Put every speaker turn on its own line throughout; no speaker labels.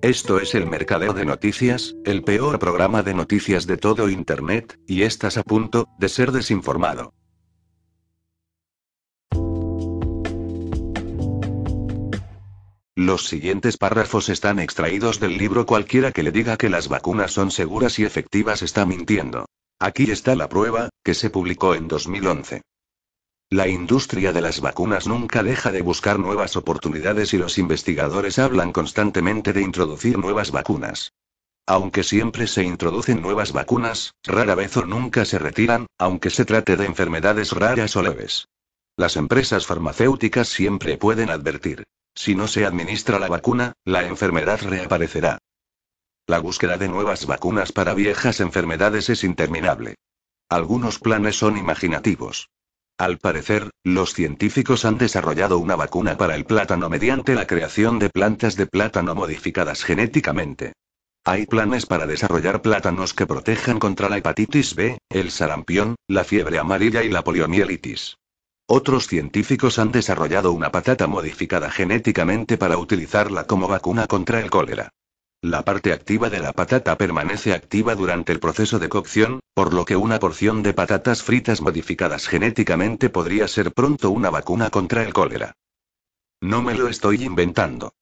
Esto es el Mercadeo de Noticias, el peor programa de noticias de todo Internet, y estás a punto de ser desinformado. Los siguientes párrafos están extraídos del libro Cualquiera que le diga que las vacunas son seguras y efectivas está mintiendo. Aquí está la prueba, que se publicó en 2011. La industria de las vacunas nunca deja de buscar nuevas oportunidades y los investigadores hablan constantemente de introducir nuevas vacunas. Aunque siempre se introducen nuevas vacunas, rara vez o nunca se retiran, aunque se trate de enfermedades raras o leves. Las empresas farmacéuticas siempre pueden advertir. Si no se administra la vacuna, la enfermedad reaparecerá. La búsqueda de nuevas vacunas para viejas enfermedades es interminable. Algunos planes son imaginativos. Al parecer, los científicos han desarrollado una vacuna para el plátano mediante la creación de plantas de plátano modificadas genéticamente. Hay planes para desarrollar plátanos que protejan contra la hepatitis B, el sarampión, la fiebre amarilla y la poliomielitis. Otros científicos han desarrollado una patata modificada genéticamente para utilizarla como vacuna contra el cólera. La parte activa de la patata permanece activa durante el proceso de cocción, por lo que una porción de patatas fritas modificadas genéticamente podría ser pronto una vacuna contra el cólera. No me lo estoy inventando.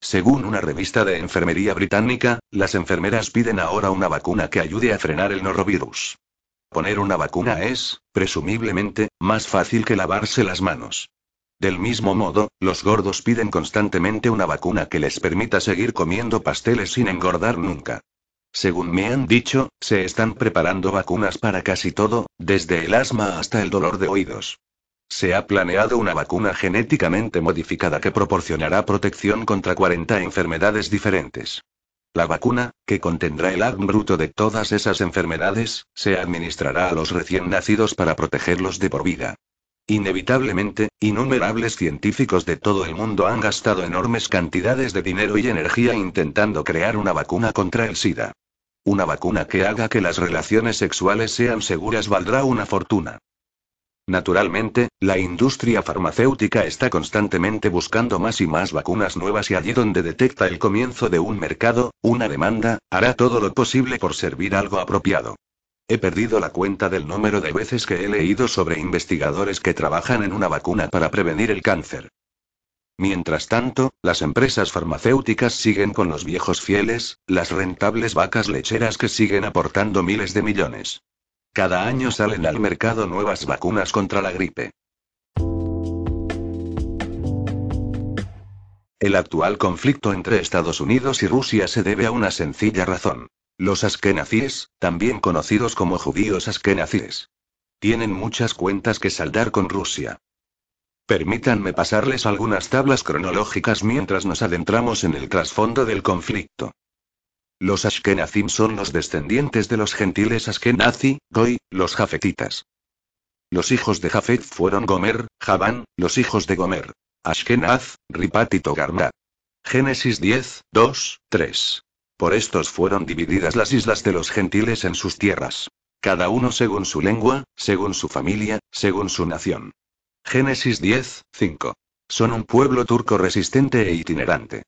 Según una revista de enfermería británica, las enfermeras piden ahora una vacuna que ayude a frenar el norovirus. Poner una vacuna es, presumiblemente, más fácil que lavarse las manos. Del mismo modo, los gordos piden constantemente una vacuna que les permita seguir comiendo pasteles sin engordar nunca. Según me han dicho, se están preparando vacunas para casi todo, desde el asma hasta el dolor de oídos. Se ha planeado una vacuna genéticamente modificada que proporcionará protección contra 40 enfermedades diferentes. La vacuna, que contendrá el ADN bruto de todas esas enfermedades, se administrará a los recién nacidos para protegerlos de por vida. Inevitablemente, innumerables científicos de todo el mundo han gastado enormes cantidades de dinero y energía intentando crear una vacuna contra el SIDA. Una vacuna que haga que las relaciones sexuales sean seguras valdrá una fortuna. Naturalmente, la industria farmacéutica está constantemente buscando más y más vacunas nuevas y allí donde detecta el comienzo de un mercado, una demanda, hará todo lo posible por servir algo apropiado. He perdido la cuenta del número de veces que he leído sobre investigadores que trabajan en una vacuna para prevenir el cáncer. Mientras tanto, las empresas farmacéuticas siguen con los viejos fieles, las rentables vacas lecheras que siguen aportando miles de millones. Cada año salen al mercado nuevas vacunas contra la gripe. El actual conflicto entre Estados Unidos y Rusia se debe a una sencilla razón. Los askenazíes, también conocidos como judíos askenazíes, tienen muchas cuentas que saldar con Rusia. Permítanme pasarles algunas tablas cronológicas mientras nos adentramos en el trasfondo del conflicto. Los Ashkenazim son los descendientes de los gentiles Ashkenazi, Goy, los Jafetitas. Los hijos de Jafet fueron Gomer, Javán, los hijos de Gomer. Ashkenaz, Ripat y. Génesis 10, 2, 3. Por estos fueron divididas las islas de los gentiles en sus tierras. Cada uno según su lengua, según su familia, según su nación. Génesis 10, 5. Son un pueblo turco resistente e itinerante.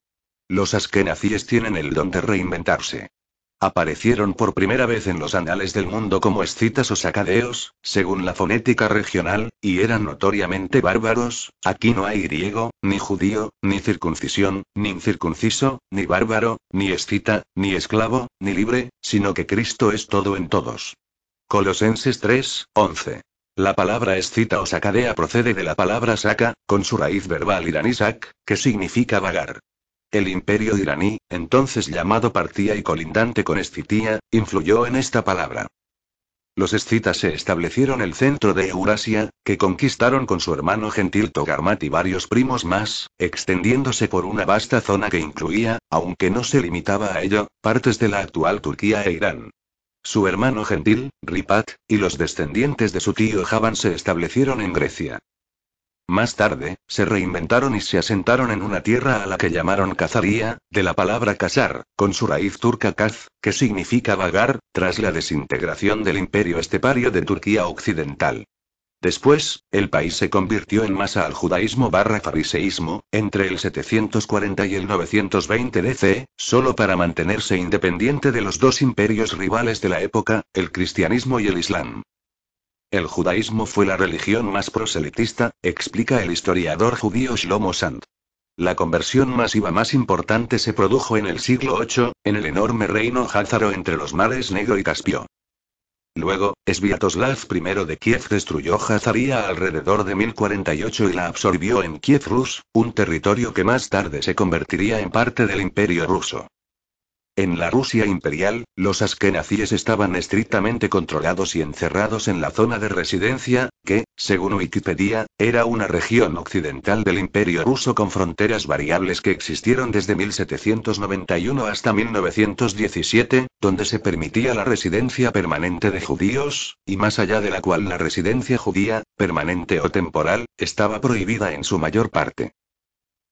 Los askenazíes tienen el don de reinventarse. Aparecieron por primera vez en los anales del mundo como escitas o sacadeos, según la fonética regional, y eran notoriamente bárbaros, aquí no hay griego, ni judío, ni circuncisión, ni incircunciso, ni bárbaro, ni escita, ni esclavo, ni libre, sino que Cristo es todo en todos. Colosenses 3, 11. La palabra escita o sacadea procede de la palabra saca, con su raíz verbal iranisak, que significa vagar. El imperio iraní, entonces llamado Partía y colindante con Escitía, influyó en esta palabra. Los escitas se establecieron el centro de Eurasia, que conquistaron con su hermano gentil Togarmat y varios primos más, extendiéndose por una vasta zona que incluía, aunque no se limitaba a ello, partes de la actual Turquía e Irán. su hermano gentil, Ripat, y los descendientes de su tío Javan se establecieron en Grecia. Más tarde, se reinventaron y se asentaron en una tierra a la que llamaron Kazaría, de la palabra casar, con su raíz turca kaz, que significa vagar, tras la desintegración del imperio estepario de Turquía Occidental. Después, el país se convirtió en masa al judaísmo barra fariseísmo, entre el 740 y el 920 DC, solo para mantenerse independiente de los dos imperios rivales de la época, el cristianismo y el islam. El judaísmo fue la religión más proselitista, explica el historiador judío Shlomo Sand. La conversión masiva más importante se produjo en el siglo VIII, en el enorme reino házaro entre los mares Negro y Caspio. Luego, Sviatoslav I de Kiev destruyó Hazaría alrededor de 1048 y la absorbió en Kiev Rus, un territorio que más tarde se convertiría en parte del imperio ruso. En la Rusia imperial, los askenazíes estaban estrictamente controlados y encerrados en la zona de residencia, que, según Wikipedia, era una región occidental del imperio ruso con fronteras variables que existieron desde 1791 hasta 1917, donde se permitía la residencia permanente de judíos, y más allá de la cual la residencia judía, permanente o temporal, estaba prohibida en su mayor parte.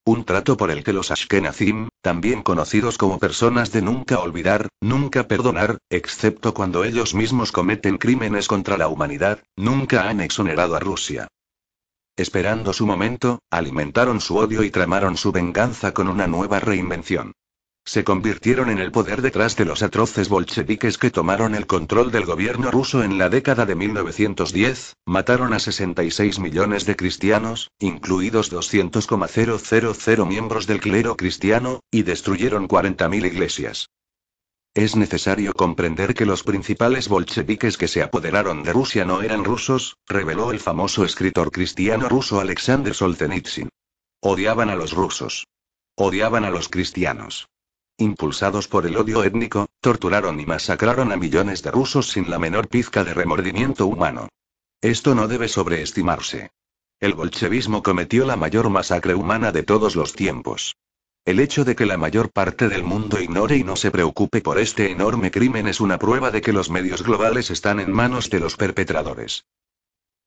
Un trato por el que los Ashkenazim, también conocidos como personas de nunca olvidar, nunca perdonar, excepto cuando ellos mismos cometen crímenes contra la humanidad, nunca han exonerado a Rusia. Esperando su momento, alimentaron su odio y tramaron su venganza con una nueva reinvención se convirtieron en el poder detrás de los atroces bolcheviques que tomaron el control del gobierno ruso en la década de 1910, mataron a 66 millones de cristianos, incluidos 200,000 miembros del clero cristiano, y destruyeron 40.000 iglesias. Es necesario comprender que los principales bolcheviques que se apoderaron de Rusia no eran rusos, reveló el famoso escritor cristiano ruso Alexander Solzhenitsyn. Odiaban a los rusos. Odiaban a los cristianos. Impulsados por el odio étnico, torturaron y masacraron a millones de rusos sin la menor pizca de remordimiento humano. Esto no debe sobreestimarse. El bolchevismo cometió la mayor masacre humana de todos los tiempos. El hecho de que la mayor parte del mundo ignore y no se preocupe por este enorme crimen es una prueba de que los medios globales están en manos de los perpetradores.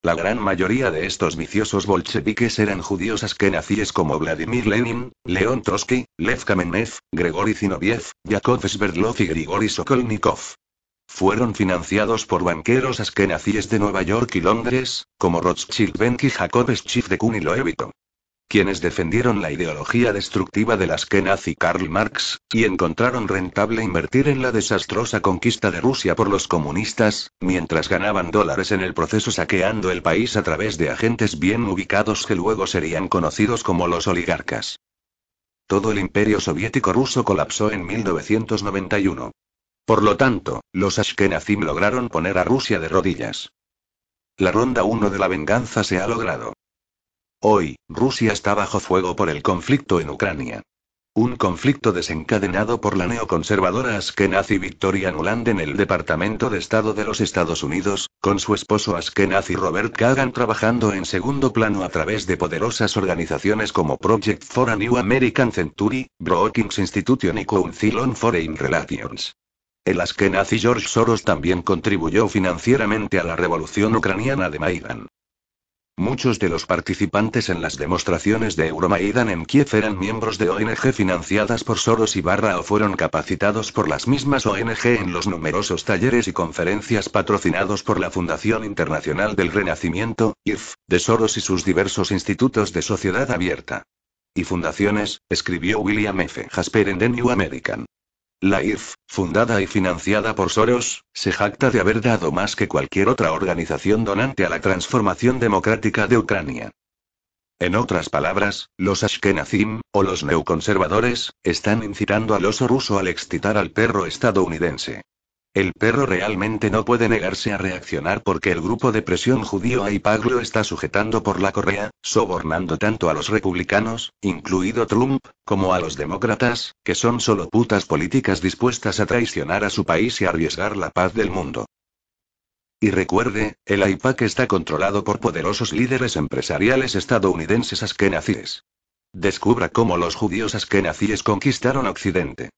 La gran mayoría de estos viciosos bolcheviques eran judíos askenazíes como Vladimir Lenin, León Trotsky, Lev Kamenev, Gregory Zinoviev, Yakov Sverdlov y Grigori Sokolnikov. Fueron financiados por banqueros askenazíes de Nueva York y Londres, como Rothschild Benki Jacob Schiff de Kun y Loevito quienes defendieron la ideología destructiva de las y Karl Marx, y encontraron rentable invertir en la desastrosa conquista de Rusia por los comunistas, mientras ganaban dólares en el proceso saqueando el país a través de agentes bien ubicados que luego serían conocidos como los oligarcas. Todo el imperio soviético ruso colapsó en 1991. Por lo tanto, los Ashkenazim lograron poner a Rusia de rodillas. La ronda 1 de la venganza se ha logrado. Hoy, Rusia está bajo fuego por el conflicto en Ucrania. Un conflicto desencadenado por la neoconservadora Askenazi Victoria Nuland en el Departamento de Estado de los Estados Unidos, con su esposo Askenazi Robert Kagan trabajando en segundo plano a través de poderosas organizaciones como Project for a New American Century, Brookings Institution y Council on Foreign Relations. El Askenazi George Soros también contribuyó financieramente a la revolución ucraniana de Maidan. Muchos de los participantes en las demostraciones de Euromaidan en Kiev eran miembros de ONG financiadas por Soros y Barra o fueron capacitados por las mismas ONG en los numerosos talleres y conferencias patrocinados por la Fundación Internacional del Renacimiento, IRF, de Soros y sus diversos institutos de sociedad abierta. Y fundaciones, escribió William F. Jasper en The New American. La IRF, fundada y financiada por Soros, se jacta de haber dado más que cualquier otra organización donante a la transformación democrática de Ucrania. En otras palabras, los Ashkenazim, o los neoconservadores, están incitando al oso ruso al excitar al perro estadounidense. El perro realmente no puede negarse a reaccionar porque el grupo de presión judío AIPAG lo está sujetando por la correa, sobornando tanto a los republicanos, incluido Trump, como a los demócratas, que son solo putas políticas dispuestas a traicionar a su país y arriesgar la paz del mundo. Y recuerde, el AIPAC está controlado por poderosos líderes empresariales estadounidenses askenazíes. Descubra cómo los judíos askenazíes conquistaron Occidente.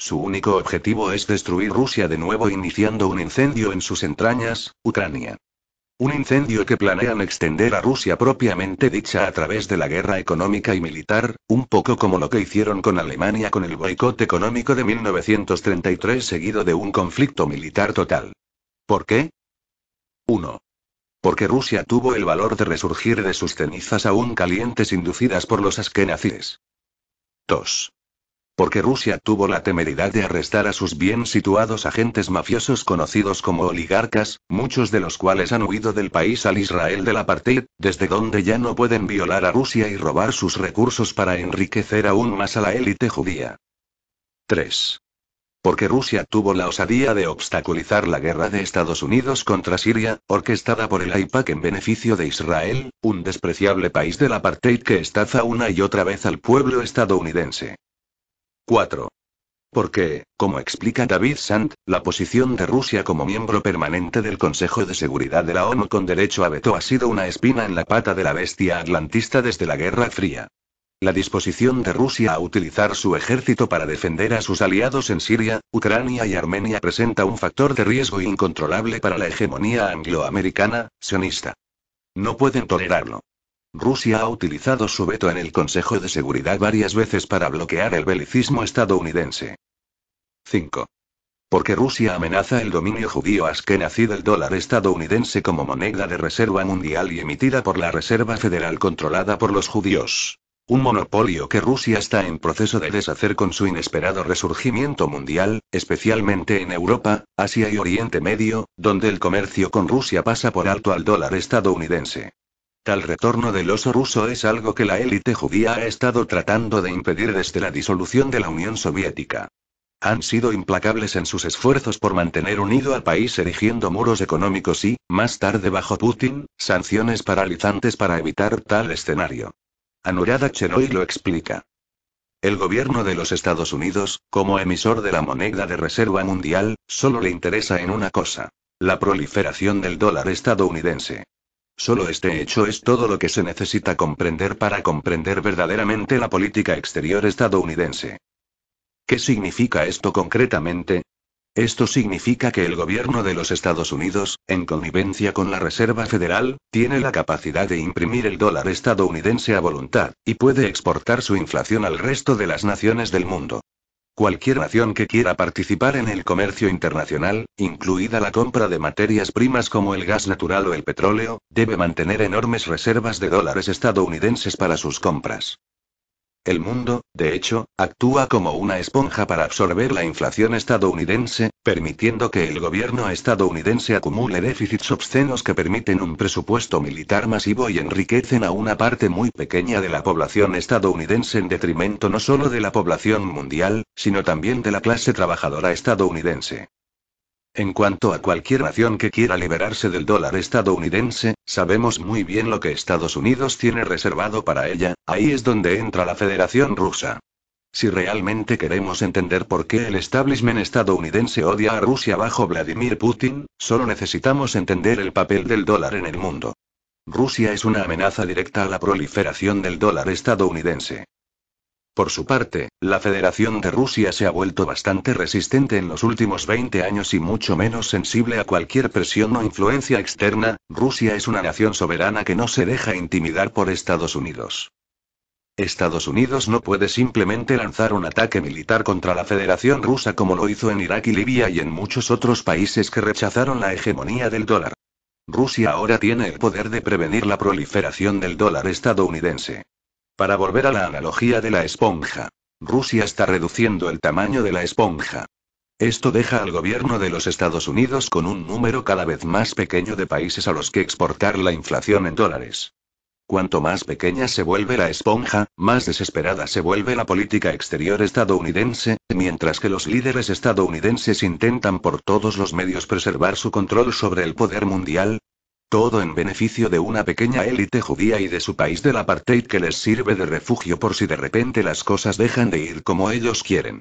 Su único objetivo es destruir Rusia de nuevo iniciando un incendio en sus entrañas, Ucrania. Un incendio que planean extender a Rusia propiamente dicha a través de la guerra económica y militar, un poco como lo que hicieron con Alemania con el boicot económico de 1933 seguido de un conflicto militar total. ¿Por qué? 1. Porque Rusia tuvo el valor de resurgir de sus cenizas aún calientes inducidas por los askenazíes. 2. Porque Rusia tuvo la temeridad de arrestar a sus bien situados agentes mafiosos conocidos como oligarcas, muchos de los cuales han huido del país al Israel del apartheid, desde donde ya no pueden violar a Rusia y robar sus recursos para enriquecer aún más a la élite judía. 3. Porque Rusia tuvo la osadía de obstaculizar la guerra de Estados Unidos contra Siria, orquestada por el AIPAC en beneficio de Israel, un despreciable país del apartheid que estafa una y otra vez al pueblo estadounidense. 4. Porque, como explica David Sant, la posición de Rusia como miembro permanente del Consejo de Seguridad de la ONU con derecho a veto ha sido una espina en la pata de la bestia atlantista desde la Guerra Fría. La disposición de Rusia a utilizar su ejército para defender a sus aliados en Siria, Ucrania y Armenia presenta un factor de riesgo incontrolable para la hegemonía angloamericana, sionista. No pueden tolerarlo. Rusia ha utilizado su veto en el Consejo de Seguridad varias veces para bloquear el belicismo estadounidense. 5. Porque Rusia amenaza el dominio judío askenazí del dólar estadounidense como moneda de reserva mundial y emitida por la Reserva Federal controlada por los judíos. Un monopolio que Rusia está en proceso de deshacer con su inesperado resurgimiento mundial, especialmente en Europa, Asia y Oriente Medio, donde el comercio con Rusia pasa por alto al dólar estadounidense. Tal retorno del oso ruso es algo que la élite judía ha estado tratando de impedir desde la disolución de la Unión Soviética. Han sido implacables en sus esfuerzos por mantener unido al país erigiendo muros económicos y, más tarde bajo Putin, sanciones paralizantes para evitar tal escenario. Anurada Chenoy lo explica. El gobierno de los Estados Unidos, como emisor de la moneda de reserva mundial, solo le interesa en una cosa. La proliferación del dólar estadounidense. Solo este hecho es todo lo que se necesita comprender para comprender verdaderamente la política exterior estadounidense. ¿Qué significa esto concretamente? Esto significa que el gobierno de los Estados Unidos, en connivencia con la Reserva Federal, tiene la capacidad de imprimir el dólar estadounidense a voluntad, y puede exportar su inflación al resto de las naciones del mundo. Cualquier nación que quiera participar en el comercio internacional, incluida la compra de materias primas como el gas natural o el petróleo, debe mantener enormes reservas de dólares estadounidenses para sus compras. El mundo, de hecho, actúa como una esponja para absorber la inflación estadounidense, permitiendo que el gobierno estadounidense acumule déficits obscenos que permiten un presupuesto militar masivo y enriquecen a una parte muy pequeña de la población estadounidense en detrimento no solo de la población mundial, sino también de la clase trabajadora estadounidense. En cuanto a cualquier nación que quiera liberarse del dólar estadounidense, sabemos muy bien lo que Estados Unidos tiene reservado para ella, ahí es donde entra la Federación Rusa. Si realmente queremos entender por qué el establishment estadounidense odia a Rusia bajo Vladimir Putin, solo necesitamos entender el papel del dólar en el mundo. Rusia es una amenaza directa a la proliferación del dólar estadounidense. Por su parte, la Federación de Rusia se ha vuelto bastante resistente en los últimos 20 años y mucho menos sensible a cualquier presión o influencia externa. Rusia es una nación soberana que no se deja intimidar por Estados Unidos. Estados Unidos no puede simplemente lanzar un ataque militar contra la Federación Rusa como lo hizo en Irak y Libia y en muchos otros países que rechazaron la hegemonía del dólar. Rusia ahora tiene el poder de prevenir la proliferación del dólar estadounidense. Para volver a la analogía de la esponja. Rusia está reduciendo el tamaño de la esponja. Esto deja al gobierno de los Estados Unidos con un número cada vez más pequeño de países a los que exportar la inflación en dólares. Cuanto más pequeña se vuelve la esponja, más desesperada se vuelve la política exterior estadounidense, mientras que los líderes estadounidenses intentan por todos los medios preservar su control sobre el poder mundial, todo en beneficio de una pequeña élite judía y de su país del apartheid que les sirve de refugio por si de repente las cosas dejan de ir como ellos quieren.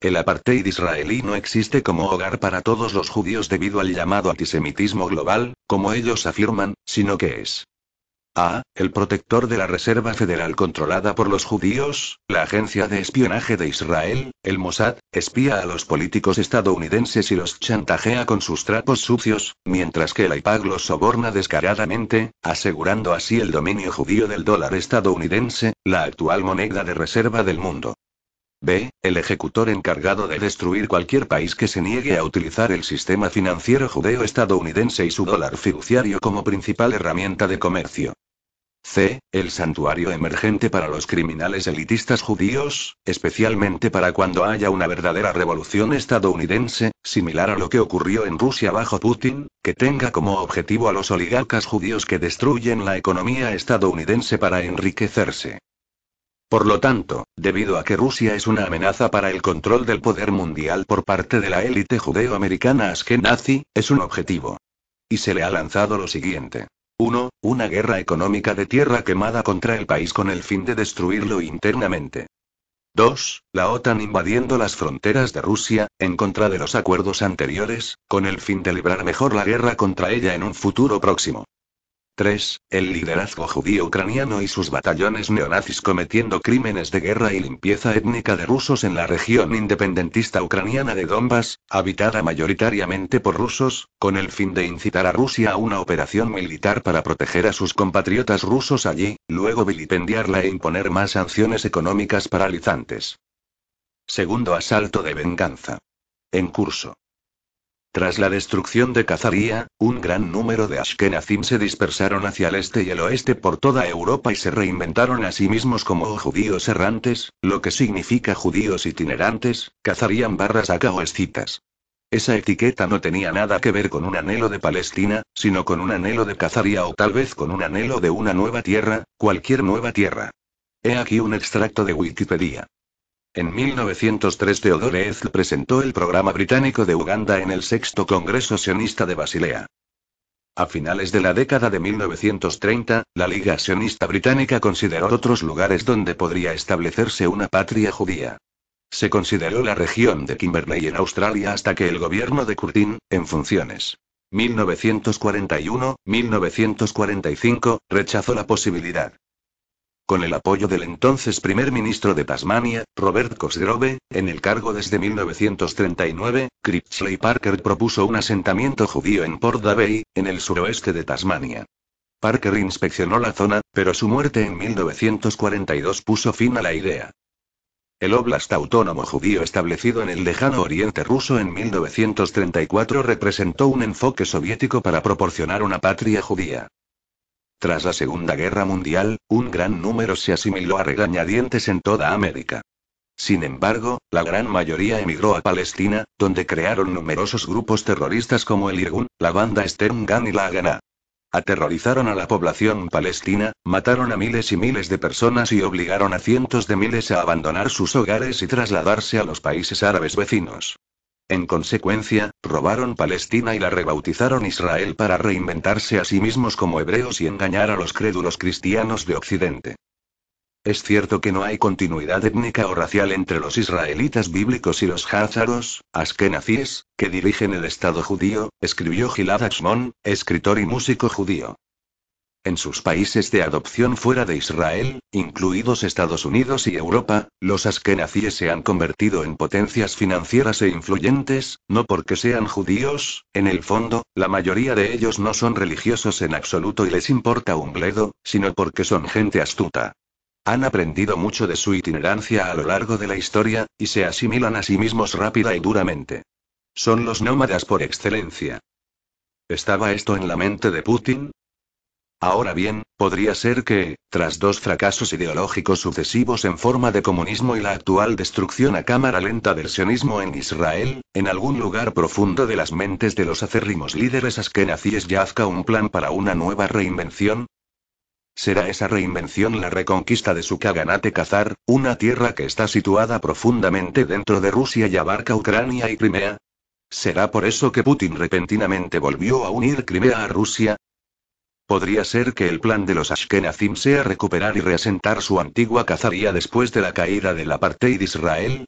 El apartheid israelí no existe como hogar para todos los judíos debido al llamado antisemitismo global, como ellos afirman, sino que es A. El protector de la Reserva Federal controlada por los judíos, la agencia de espionaje de Israel, el Mossad, espía a los políticos estadounidenses y los chantajea con sus trapos sucios, mientras que el IPAG los soborna descaradamente, asegurando así el dominio judío del dólar estadounidense, la actual moneda de reserva del mundo. B. El ejecutor encargado de destruir cualquier país que se niegue a utilizar el sistema financiero judeo estadounidense y su dólar fiduciario como principal herramienta de comercio. C. El santuario emergente para los criminales elitistas judíos, especialmente para cuando haya una verdadera revolución estadounidense, similar a lo que ocurrió en Rusia bajo Putin, que tenga como objetivo a los oligarcas judíos que destruyen la economía estadounidense para enriquecerse. Por lo tanto, debido a que Rusia es una amenaza para el control del poder mundial por parte de la élite judeo-americana Ashkenazi, es un objetivo. Y se le ha lanzado lo siguiente. 1. Una guerra económica de tierra quemada contra el país con el fin de destruirlo internamente. 2. La OTAN invadiendo las fronteras de Rusia, en contra de los acuerdos anteriores, con el fin de librar mejor la guerra contra ella en un futuro próximo. 3. El liderazgo judío ucraniano y sus batallones neonazis cometiendo crímenes de guerra y limpieza étnica de rusos en la región independentista ucraniana de Donbass, habitada mayoritariamente por rusos, con el fin de incitar a Rusia a una operación militar para proteger a sus compatriotas rusos allí, luego vilipendiarla e imponer más sanciones económicas paralizantes. Segundo asalto de venganza. En curso. Tras la destrucción de Cazaría, un gran número de Ashkenazim se dispersaron hacia el este y el oeste por toda Europa y se reinventaron a sí mismos como judíos errantes, lo que significa judíos itinerantes, Cazarían barras acá o escitas. Esa etiqueta no tenía nada que ver con un anhelo de Palestina, sino con un anhelo de Cazaría o tal vez con un anhelo de una nueva tierra, cualquier nueva tierra. He aquí un extracto de Wikipedia. En 1903 Theodore Herzl presentó el programa británico de Uganda en el sexto Congreso Sionista de Basilea. A finales de la década de 1930, la Liga Sionista Británica consideró otros lugares donde podría establecerse una patria judía. Se consideró la región de Kimberley en Australia hasta que el gobierno de Curtin, en funciones. 1941-1945, rechazó la posibilidad. Con el apoyo del entonces primer ministro de Tasmania, Robert Cosgrove, en el cargo desde 1939, Critchley Parker propuso un asentamiento judío en Port Davey, en el suroeste de Tasmania. Parker inspeccionó la zona, pero su muerte en 1942 puso fin a la idea. El Oblast Autónomo Judío establecido en el lejano oriente ruso en 1934 representó un enfoque soviético para proporcionar una patria judía. Tras la Segunda Guerra Mundial, un gran número se asimiló a regañadientes en toda América. Sin embargo, la gran mayoría emigró a Palestina, donde crearon numerosos grupos terroristas como el Irgun, la banda Stern Gun y la Haganah. Aterrorizaron a la población palestina, mataron a miles y miles de personas y obligaron a cientos de miles a abandonar sus hogares y trasladarse a los países árabes vecinos. En consecuencia, robaron Palestina y la rebautizaron Israel para reinventarse a sí mismos como hebreos y engañar a los crédulos cristianos de Occidente. Es cierto que no hay continuidad étnica o racial entre los israelitas bíblicos y los házaros, askenazíes, que dirigen el Estado judío, escribió Gilad Ashmon, escritor y músico judío. En sus países de adopción fuera de Israel, incluidos Estados Unidos y Europa, los askenazíes se han convertido en potencias financieras e influyentes, no porque sean judíos, en el fondo, la mayoría de ellos no son religiosos en absoluto y les importa un bledo, sino porque son gente astuta. Han aprendido mucho de su itinerancia a lo largo de la historia, y se asimilan a sí mismos rápida y duramente. Son los nómadas por excelencia. ¿Estaba esto en la mente de Putin? Ahora bien, podría ser que, tras dos fracasos ideológicos sucesivos en forma de comunismo y la actual destrucción a cámara lenta del sionismo en Israel, en algún lugar profundo de las mentes de los acérrimos líderes askenazíes yazca un plan para una nueva reinvención. ¿Será esa reinvención la reconquista de su Kaganate Khazar, una tierra que está situada profundamente dentro de Rusia y abarca Ucrania y Crimea? ¿Será por eso que Putin repentinamente volvió a unir Crimea a Rusia? Podría ser que el plan de los Ashkenazim sea recuperar y reasentar su antigua cazaría después de la caída del apartheid Israel.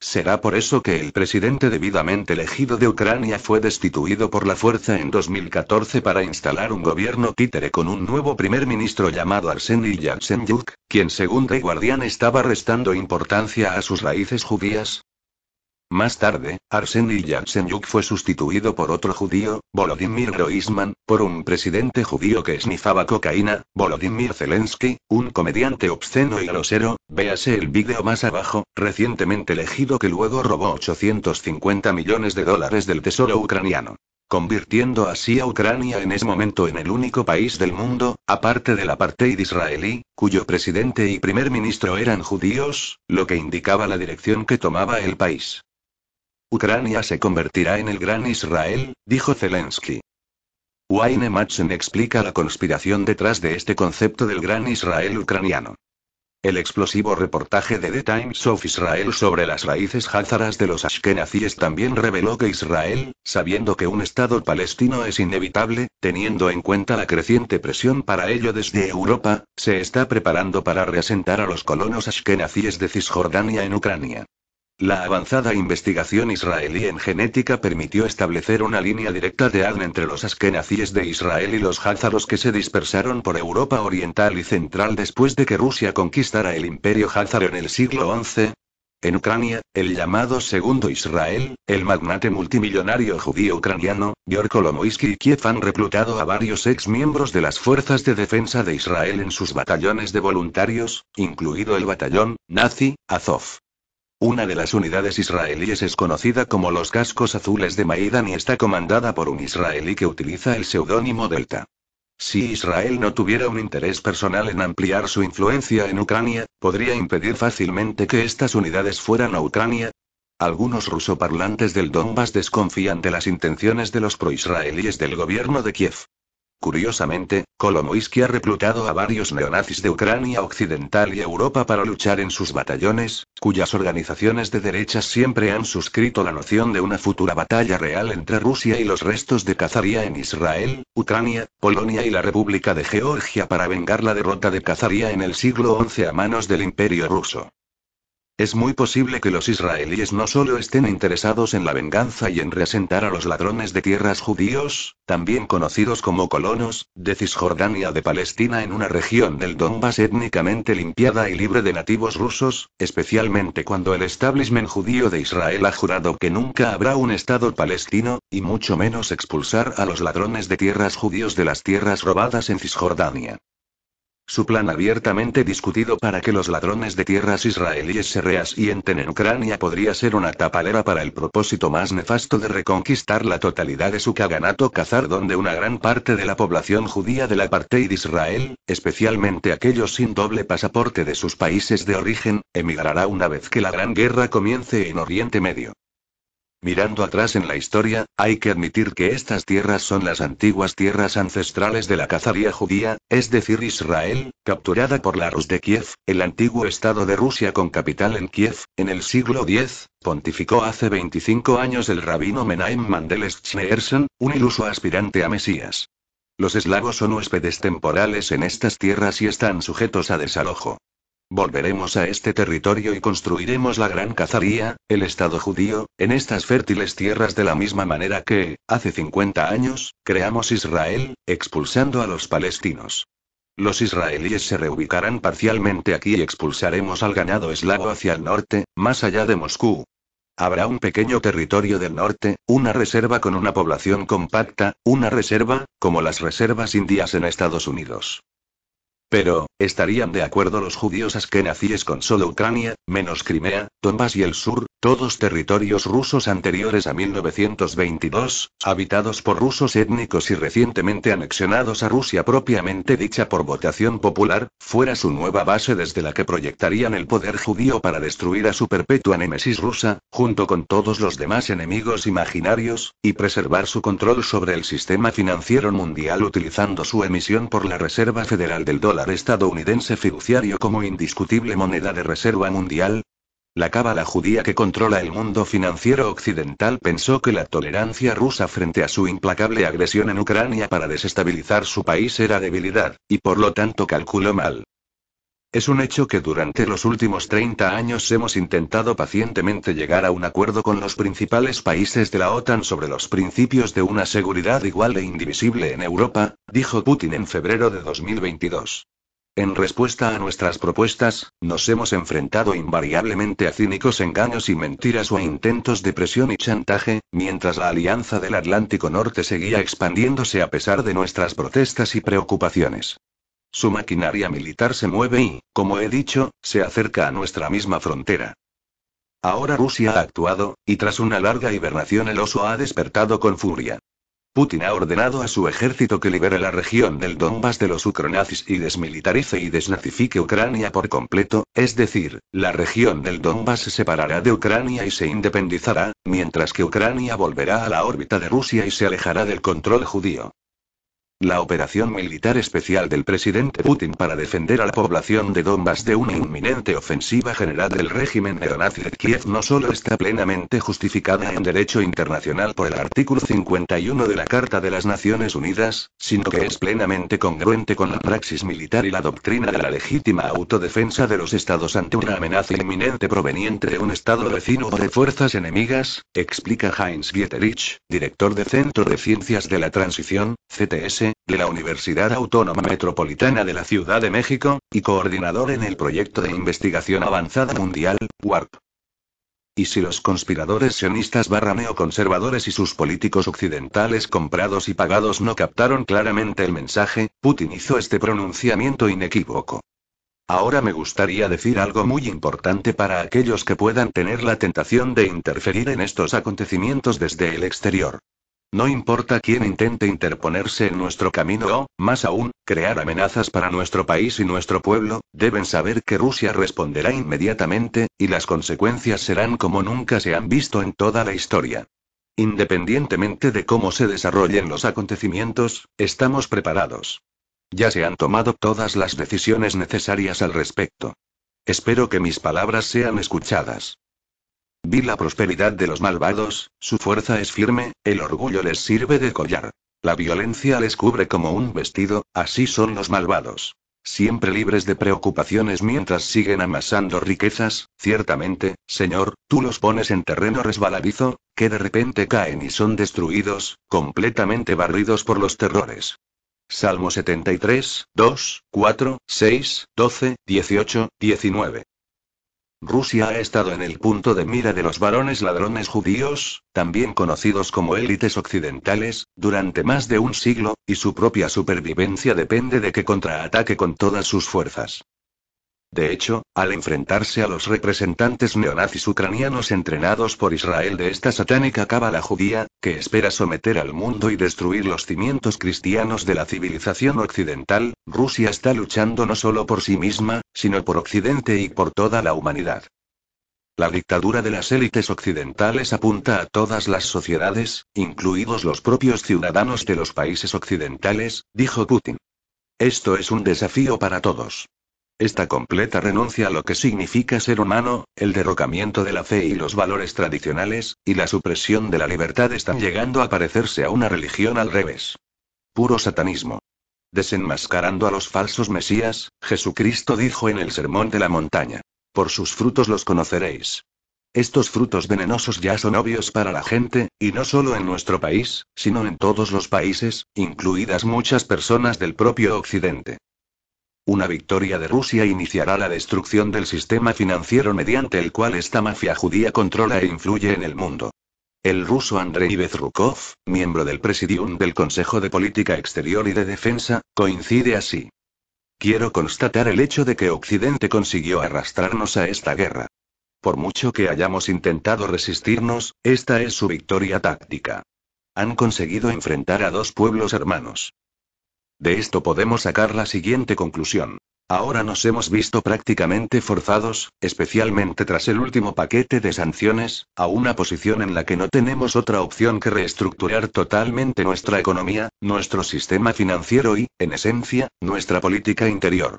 Será por eso que el presidente debidamente elegido de Ucrania fue destituido por la fuerza en 2014 para instalar un gobierno títere con un nuevo primer ministro llamado Arseniy Yatsenyuk, quien según The Guardian estaba restando importancia a sus raíces judías, más tarde, Arseniy Yatsenyuk fue sustituido por otro judío, Volodymyr Groisman, por un presidente judío que esnifaba cocaína, Volodymyr Zelensky, un comediante obsceno y grosero, véase el vídeo más abajo, recientemente elegido que luego robó 850 millones de dólares del tesoro ucraniano convirtiendo así a Ucrania en ese momento en el único país del mundo, aparte del apartheid israelí, cuyo presidente y primer ministro eran judíos, lo que indicaba la dirección que tomaba el país. Ucrania se convertirá en el gran Israel, dijo Zelensky. Wayne Madsen explica la conspiración detrás de este concepto del gran Israel ucraniano. El explosivo reportaje de The Times of Israel sobre las raíces házaras de los ashkenazíes también reveló que Israel, sabiendo que un Estado palestino es inevitable, teniendo en cuenta la creciente presión para ello desde Europa, se está preparando para reasentar a los colonos ashkenazíes de Cisjordania en Ucrania. La avanzada investigación israelí en genética permitió establecer una línea directa de ADN entre los askenazíes de Israel y los házaros que se dispersaron por Europa Oriental y Central después de que Rusia conquistara el imperio házaro en el siglo XI. En Ucrania, el llamado Segundo Israel, el magnate multimillonario judío ucraniano, Georg Kolomoisky y Kiev han reclutado a varios ex miembros de las fuerzas de defensa de Israel en sus batallones de voluntarios, incluido el batallón nazi, Azov. Una de las unidades israelíes es conocida como los cascos azules de Maidan y está comandada por un israelí que utiliza el seudónimo Delta. Si Israel no tuviera un interés personal en ampliar su influencia en Ucrania, podría impedir fácilmente que estas unidades fueran a Ucrania. Algunos rusoparlantes del Donbass desconfían de las intenciones de los proisraelíes del gobierno de Kiev. Curiosamente, Kolomoisky ha reclutado a varios neonazis de Ucrania Occidental y Europa para luchar en sus batallones, cuyas organizaciones de derechas siempre han suscrito la noción de una futura batalla real entre Rusia y los restos de Cazaría en Israel, Ucrania, Polonia y la República de Georgia para vengar la derrota de Cazaría en el siglo XI a manos del Imperio ruso. Es muy posible que los israelíes no solo estén interesados en la venganza y en reasentar a los ladrones de tierras judíos, también conocidos como colonos, de Cisjordania de Palestina en una región del Donbass étnicamente limpiada y libre de nativos rusos, especialmente cuando el establishment judío de Israel ha jurado que nunca habrá un Estado palestino, y mucho menos expulsar a los ladrones de tierras judíos de las tierras robadas en Cisjordania. Su plan abiertamente discutido para que los ladrones de tierras israelíes se reasienten en Ucrania podría ser una tapalera para el propósito más nefasto de reconquistar la totalidad de su caganato cazar donde una gran parte de la población judía del apartheid Israel, especialmente aquellos sin doble pasaporte de sus países de origen, emigrará una vez que la gran guerra comience en Oriente Medio. Mirando atrás en la historia, hay que admitir que estas tierras son las antiguas tierras ancestrales de la cazaría judía, es decir Israel, capturada por la Rus de Kiev, el antiguo estado de Rusia con capital en Kiev, en el siglo X, pontificó hace 25 años el rabino Menahem Mandel Schneerson, un iluso aspirante a Mesías. Los eslavos son huéspedes temporales en estas tierras y están sujetos a desalojo. Volveremos a este territorio y construiremos la gran cazaría, el Estado judío, en estas fértiles tierras de la misma manera que, hace 50 años, creamos Israel, expulsando a los palestinos. Los israelíes se reubicarán parcialmente aquí y expulsaremos al ganado eslavo hacia el norte, más allá de Moscú. Habrá un pequeño territorio del norte, una reserva con una población compacta, una reserva, como las reservas indias en Estados Unidos. Pero, ¿estarían de acuerdo los judíos askenazíes con solo Ucrania, menos Crimea, Donbass y el sur, todos territorios rusos anteriores a 1922, habitados por rusos étnicos y recientemente anexionados a Rusia propiamente dicha por votación popular, fuera su nueva base desde la que proyectarían el poder judío para destruir a su perpetua némesis rusa, junto con todos los demás enemigos imaginarios, y preservar su control sobre el sistema financiero mundial utilizando su emisión por la Reserva Federal del Estadounidense fiduciario como indiscutible moneda de reserva mundial? La cábala judía que controla el mundo financiero occidental pensó que la tolerancia rusa frente a su implacable agresión en Ucrania para desestabilizar su país era debilidad, y por lo tanto calculó mal. Es un hecho que durante los últimos 30 años hemos intentado pacientemente llegar a un acuerdo con los principales países de la OTAN sobre los principios de una seguridad igual e indivisible en Europa, dijo Putin en febrero de 2022. En respuesta a nuestras propuestas, nos hemos enfrentado invariablemente a cínicos engaños y mentiras o a intentos de presión y chantaje, mientras la Alianza del Atlántico Norte seguía expandiéndose a pesar de nuestras protestas y preocupaciones. Su maquinaria militar se mueve y, como he dicho, se acerca a nuestra misma frontera. Ahora Rusia ha actuado, y tras una larga hibernación el oso ha despertado con furia. Putin ha ordenado a su ejército que libere la región del Donbass de los ucronazis y desmilitarice y desnazifique Ucrania por completo, es decir, la región del Donbass se separará de Ucrania y se independizará, mientras que Ucrania volverá a la órbita de Rusia y se alejará del control judío. La operación militar especial del presidente Putin para defender a la población de Donbass de una inminente ofensiva general del régimen neonazi de Kiev no solo está plenamente justificada en derecho internacional por el artículo 51 de la Carta de las Naciones Unidas, sino que es plenamente congruente con la praxis militar y la doctrina de la legítima autodefensa de los estados ante una amenaza inminente proveniente de un estado vecino o de fuerzas enemigas, explica Heinz Gieterich, director del Centro de Ciencias de la Transición, CTS, de la Universidad Autónoma Metropolitana de la Ciudad de México, y coordinador en el proyecto de investigación avanzada mundial, WARP. Y si los conspiradores sionistas barra neoconservadores y sus políticos occidentales comprados y pagados no captaron claramente el mensaje, Putin hizo este pronunciamiento inequívoco. Ahora me gustaría decir algo muy importante para aquellos que puedan tener la tentación de interferir en estos acontecimientos desde el exterior. No importa quién intente interponerse en nuestro camino o, más aún, crear amenazas para nuestro país y nuestro pueblo, deben saber que Rusia responderá inmediatamente, y las consecuencias serán como nunca se han visto en toda la historia. Independientemente de cómo se desarrollen los acontecimientos, estamos preparados. Ya se han tomado todas las decisiones necesarias al respecto. Espero que mis palabras sean escuchadas. Vi la prosperidad de los malvados, su fuerza es firme, el orgullo les sirve de collar. La violencia les cubre como un vestido, así son los malvados. Siempre libres de preocupaciones mientras siguen amasando riquezas, ciertamente, Señor, tú los pones en terreno resbaladizo, que de repente caen y son destruidos, completamente barridos por los terrores. Salmo 73, 2, 4, 6, 12, 18, 19. Rusia ha estado en el punto de mira de los varones ladrones judíos, también conocidos como élites occidentales, durante más de un siglo, y su propia supervivencia depende de que contraataque con todas sus fuerzas. De hecho, al enfrentarse a los representantes neonazis ucranianos entrenados por Israel de esta satánica cábala judía, que espera someter al mundo y destruir los cimientos cristianos de la civilización occidental, Rusia está luchando no solo por sí misma, sino por Occidente y por toda la humanidad. La dictadura de las élites occidentales apunta a todas las sociedades, incluidos los propios ciudadanos de los países occidentales, dijo Putin. Esto es un desafío para todos. Esta completa renuncia a lo que significa ser humano, el derrocamiento de la fe y los valores tradicionales, y la supresión de la libertad están llegando a parecerse a una religión al revés. Puro satanismo. Desenmascarando a los falsos mesías, Jesucristo dijo en el Sermón de la Montaña. Por sus frutos los conoceréis. Estos frutos venenosos ya son obvios para la gente, y no solo en nuestro país, sino en todos los países, incluidas muchas personas del propio Occidente. Una victoria de Rusia iniciará la destrucción del sistema financiero mediante el cual esta mafia judía controla e influye en el mundo. El ruso Andrei Bezrukov, miembro del Presidium del Consejo de Política Exterior y de Defensa, coincide así. Quiero constatar el hecho de que Occidente consiguió arrastrarnos a esta guerra. Por mucho que hayamos intentado resistirnos, esta es su victoria táctica. Han conseguido enfrentar a dos pueblos hermanos. De esto podemos sacar la siguiente conclusión. Ahora nos hemos visto prácticamente forzados, especialmente tras el último paquete de sanciones, a una posición en la que no tenemos otra opción que reestructurar totalmente nuestra economía, nuestro sistema financiero y, en esencia, nuestra política interior.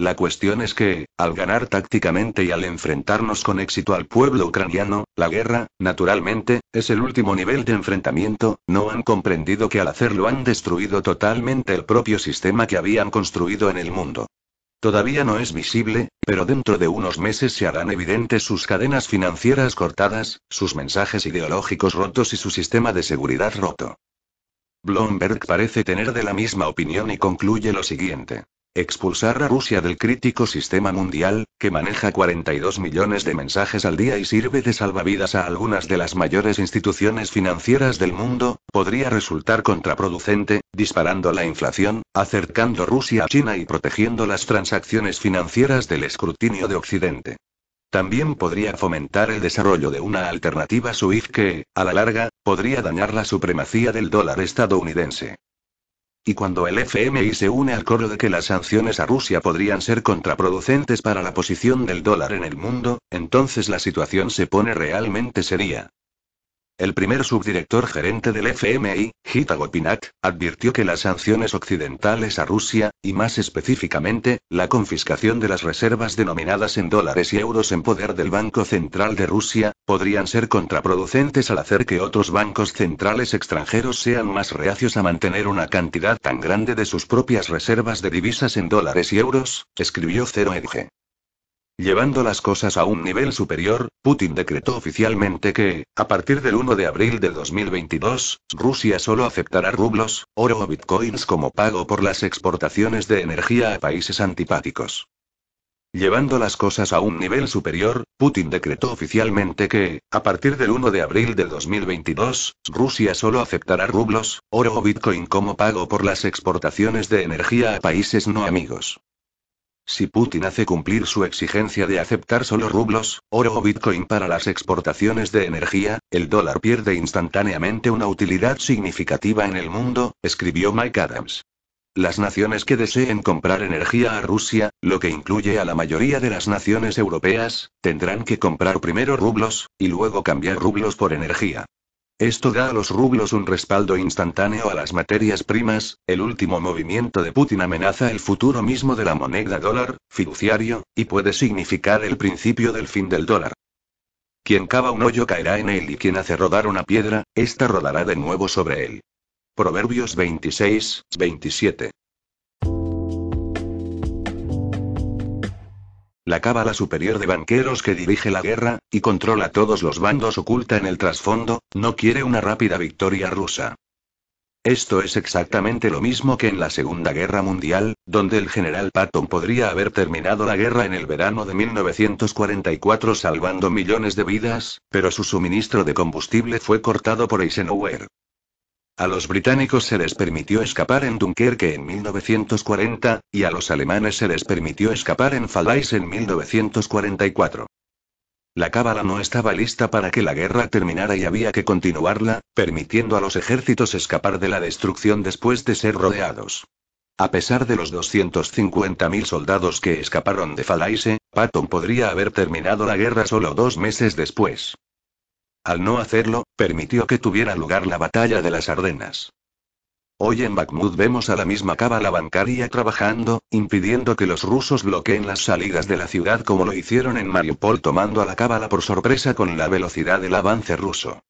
La cuestión es que, al ganar tácticamente y al enfrentarnos con éxito al pueblo ucraniano, la guerra, naturalmente, es el último nivel de enfrentamiento, no han comprendido que al hacerlo han destruido totalmente el propio sistema que habían construido en el mundo. Todavía no es visible, pero dentro de unos meses se harán evidentes sus cadenas financieras cortadas, sus mensajes ideológicos rotos y su sistema de seguridad roto. Bloomberg parece tener de la misma opinión y concluye lo siguiente. Expulsar a Rusia del crítico sistema mundial, que maneja 42 millones de mensajes al día y sirve de salvavidas a algunas de las mayores instituciones financieras del mundo, podría resultar contraproducente, disparando la inflación, acercando Rusia a China y protegiendo las transacciones financieras del escrutinio de Occidente. También podría fomentar el desarrollo de una alternativa SWIFT que, a la larga, podría dañar la supremacía del dólar estadounidense. Y cuando el FMI se une al coro de que las sanciones a Rusia podrían ser contraproducentes para la posición del dólar en el mundo, entonces la situación se pone realmente seria. El primer subdirector gerente del FMI, Hita Gopinak, advirtió que las sanciones occidentales a Rusia, y más específicamente, la confiscación de las reservas denominadas en dólares y euros en poder del Banco Central de Rusia, podrían ser contraproducentes al hacer que otros bancos centrales extranjeros sean más reacios a mantener una cantidad tan grande de sus propias reservas de divisas en dólares y euros, escribió Zero Edge. Llevando las cosas a un nivel superior, Putin decretó oficialmente que, a partir del 1 de abril de 2022, Rusia solo aceptará rublos, oro o bitcoins como pago por las exportaciones de energía a países antipáticos. Llevando las cosas a un nivel superior, Putin decretó oficialmente que, a partir del 1 de abril de 2022, Rusia solo aceptará rublos, oro o bitcoin como pago por las exportaciones de energía a países no amigos. Si Putin hace cumplir su exigencia de aceptar solo rublos, oro o bitcoin para las exportaciones de energía, el dólar pierde instantáneamente una utilidad significativa en el mundo, escribió Mike Adams. Las naciones que deseen comprar energía a Rusia, lo que incluye a la mayoría de las naciones europeas, tendrán que comprar primero rublos, y luego cambiar rublos por energía. Esto da a los rublos un respaldo instantáneo a las materias primas, el último movimiento de Putin amenaza el futuro mismo de la moneda dólar, fiduciario, y puede significar el principio del fin del dólar. Quien cava un hoyo caerá en él y quien hace rodar una piedra, ésta rodará de nuevo sobre él. Proverbios 26, 27. La cábala superior de banqueros que dirige la guerra, y controla todos los bandos oculta en el trasfondo, no quiere una rápida victoria rusa. Esto es exactamente lo mismo que en la Segunda Guerra Mundial, donde el general Patton podría haber terminado la guerra en el verano de 1944 salvando millones de vidas, pero su suministro de combustible fue cortado por Eisenhower. A los británicos se les permitió escapar en Dunkerque en 1940, y a los alemanes se les permitió escapar en Falaise en 1944. La cábala no estaba lista para que la guerra terminara y había que continuarla, permitiendo a los ejércitos escapar de la destrucción después de ser rodeados. A pesar de los 250.000 soldados que escaparon de Falaise, Patton podría haber terminado la guerra solo dos meses después. Al no hacerlo, permitió que tuviera lugar la batalla de las Ardenas. Hoy en Bakhmut vemos a la misma cábala bancaria trabajando, impidiendo que los rusos bloqueen las salidas de la ciudad como lo hicieron en Mariupol tomando a la cábala por sorpresa con la velocidad del avance ruso.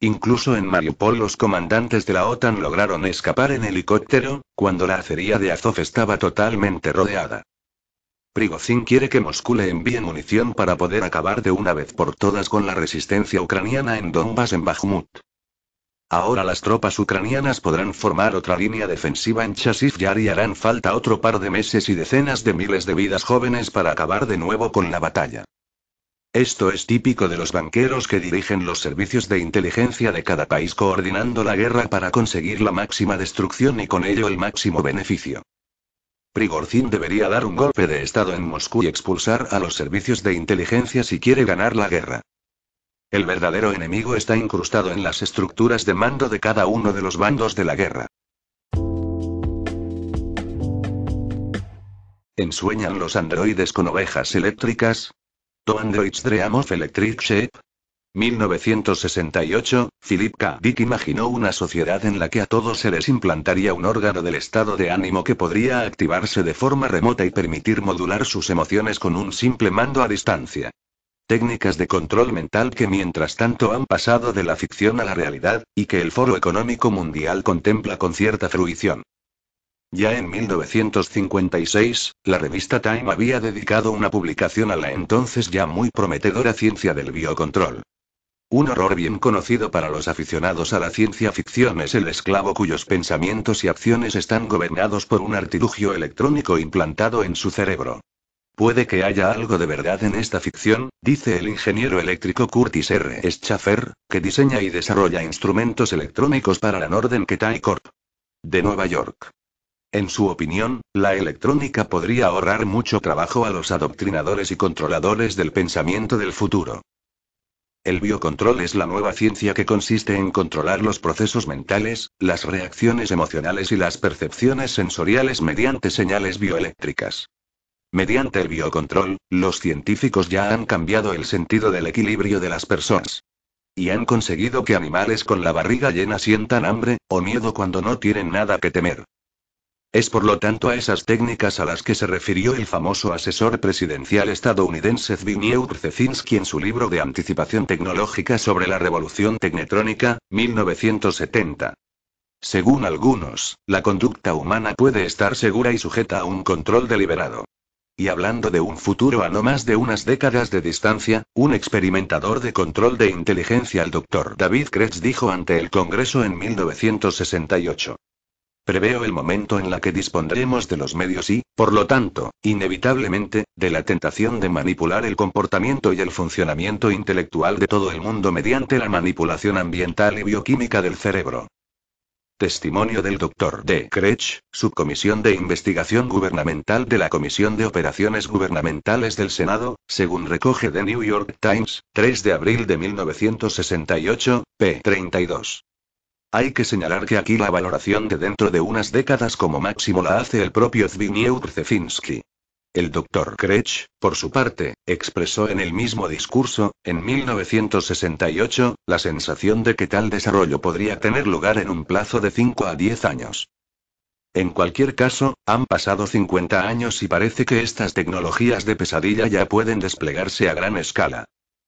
Incluso en Mariupol los comandantes de la OTAN lograron escapar en helicóptero, cuando la acería de Azov estaba totalmente rodeada. Prigozhin quiere que Moscú le envíe munición para poder acabar de una vez por todas con la resistencia ucraniana en Donbass en Bakhmut. Ahora las tropas ucranianas podrán formar otra línea defensiva en Chasiv Yar y harán falta otro par de meses y decenas de miles de vidas jóvenes para acabar de nuevo con la batalla. Esto es típico de los banqueros que dirigen los servicios de inteligencia de cada país coordinando la guerra para conseguir la máxima destrucción y con ello el máximo beneficio. Prigozhin debería dar un golpe de Estado en Moscú y expulsar a los servicios de inteligencia si quiere ganar la guerra. El verdadero enemigo está incrustado en las estructuras de mando de cada uno de los bandos de la guerra. ¿Ensueñan los androides con ovejas eléctricas? ¿To androids dream of electric shape? 1968, Philip K. Dick imaginó una sociedad en la que a todos se les implantaría un órgano del estado de ánimo que podría activarse de forma remota y permitir modular sus emociones con un simple mando a distancia. Técnicas de control mental que mientras tanto han pasado de la ficción a la realidad, y que el Foro Económico Mundial contempla con cierta fruición. Ya en 1956, la revista Time había dedicado una publicación a la entonces ya muy prometedora ciencia del biocontrol. Un horror bien conocido para los aficionados a la ciencia ficción es el esclavo cuyos pensamientos y acciones están gobernados por un artilugio electrónico implantado en su cerebro. Puede que haya algo de verdad en esta ficción, dice el ingeniero eléctrico Curtis R. Schaffer, que diseña y desarrolla instrumentos electrónicos para la Norden Ketai Corp. de Nueva York. En su opinión, la electrónica podría ahorrar mucho trabajo a los adoctrinadores y controladores del pensamiento del futuro. El biocontrol es la nueva ciencia que consiste en controlar los procesos mentales, las reacciones emocionales y las percepciones sensoriales mediante señales bioeléctricas. Mediante el biocontrol, los científicos ya han cambiado el sentido del equilibrio de las personas. Y han conseguido que animales con la barriga llena sientan hambre, o miedo cuando no tienen nada que temer. Es por lo tanto a esas técnicas a las que se refirió el famoso asesor presidencial estadounidense Zbigniew Brzezinski en su libro de anticipación tecnológica sobre la revolución tecnetrónica, 1970. Según algunos, la conducta humana puede estar segura y sujeta a un control deliberado. Y hablando de un futuro a no más de unas décadas de distancia, un experimentador de control de inteligencia, el Dr. David Kretz, dijo ante el Congreso en 1968. Preveo el momento en la que dispondremos de los medios y, por lo tanto, inevitablemente, de la tentación de manipular el comportamiento y el funcionamiento intelectual de todo el mundo mediante la manipulación ambiental y bioquímica del cerebro. Testimonio del Dr. D. Kretsch, Subcomisión de Investigación Gubernamental de la Comisión de Operaciones Gubernamentales del Senado, según recoge The New York Times, 3 de abril de 1968, p. 32. Hay que señalar que aquí la valoración de dentro de unas décadas como máximo la hace el propio Zbigniew Brzezinski. El Dr. Kretsch, por su parte, expresó en el mismo discurso, en 1968, la sensación de que tal desarrollo podría tener lugar en un plazo de 5 a 10 años. En cualquier caso, han pasado 50 años y parece que estas tecnologías de pesadilla ya pueden desplegarse a gran escala.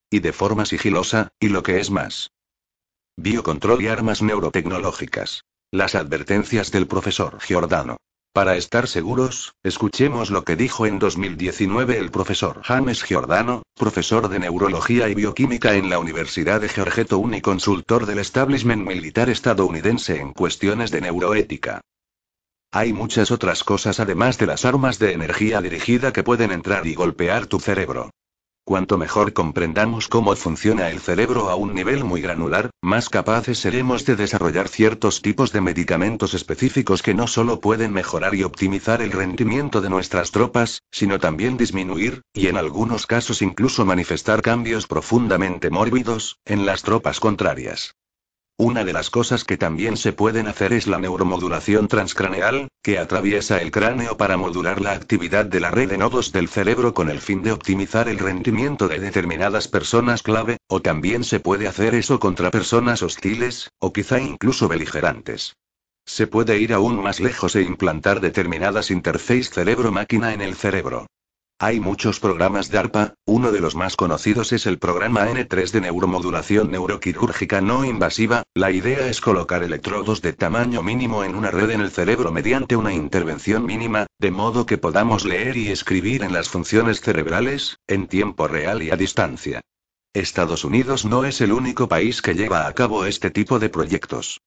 Y de forma sigilosa, y lo que es más. Biocontrol y armas neurotecnológicas. Las advertencias del profesor Giordano. Para estar seguros, escuchemos lo que dijo en 2019 el profesor James Giordano, profesor de neurología y bioquímica en la Universidad de Georgetown y consultor del establishment militar estadounidense en cuestiones de neuroética. Hay muchas otras cosas además de las armas de energía dirigida que pueden entrar y golpear tu cerebro. Cuanto mejor comprendamos cómo funciona el cerebro a un nivel muy granular, más capaces seremos de desarrollar ciertos tipos de medicamentos específicos que no solo pueden mejorar y optimizar el rendimiento de nuestras tropas, sino también disminuir, y en algunos casos incluso manifestar cambios profundamente mórbidos, en las tropas contrarias. Una de las cosas que también se pueden hacer es la neuromodulación transcraneal, que atraviesa el cráneo para modular la actividad de la red de nodos del cerebro con el fin de optimizar el rendimiento de determinadas personas clave, o también se puede hacer eso contra personas hostiles, o quizá incluso beligerantes. Se puede ir aún más lejos e implantar determinadas interface cerebro-máquina en el cerebro. Hay muchos programas de ARPA, uno de los más conocidos es el programa N3 de neuromodulación neuroquirúrgica no invasiva, la idea es colocar electrodos de tamaño mínimo en una red en el cerebro mediante una intervención mínima, de modo que podamos leer y escribir en las funciones cerebrales, en tiempo real y a distancia. Estados Unidos no es el único país que lleva a cabo este tipo de proyectos.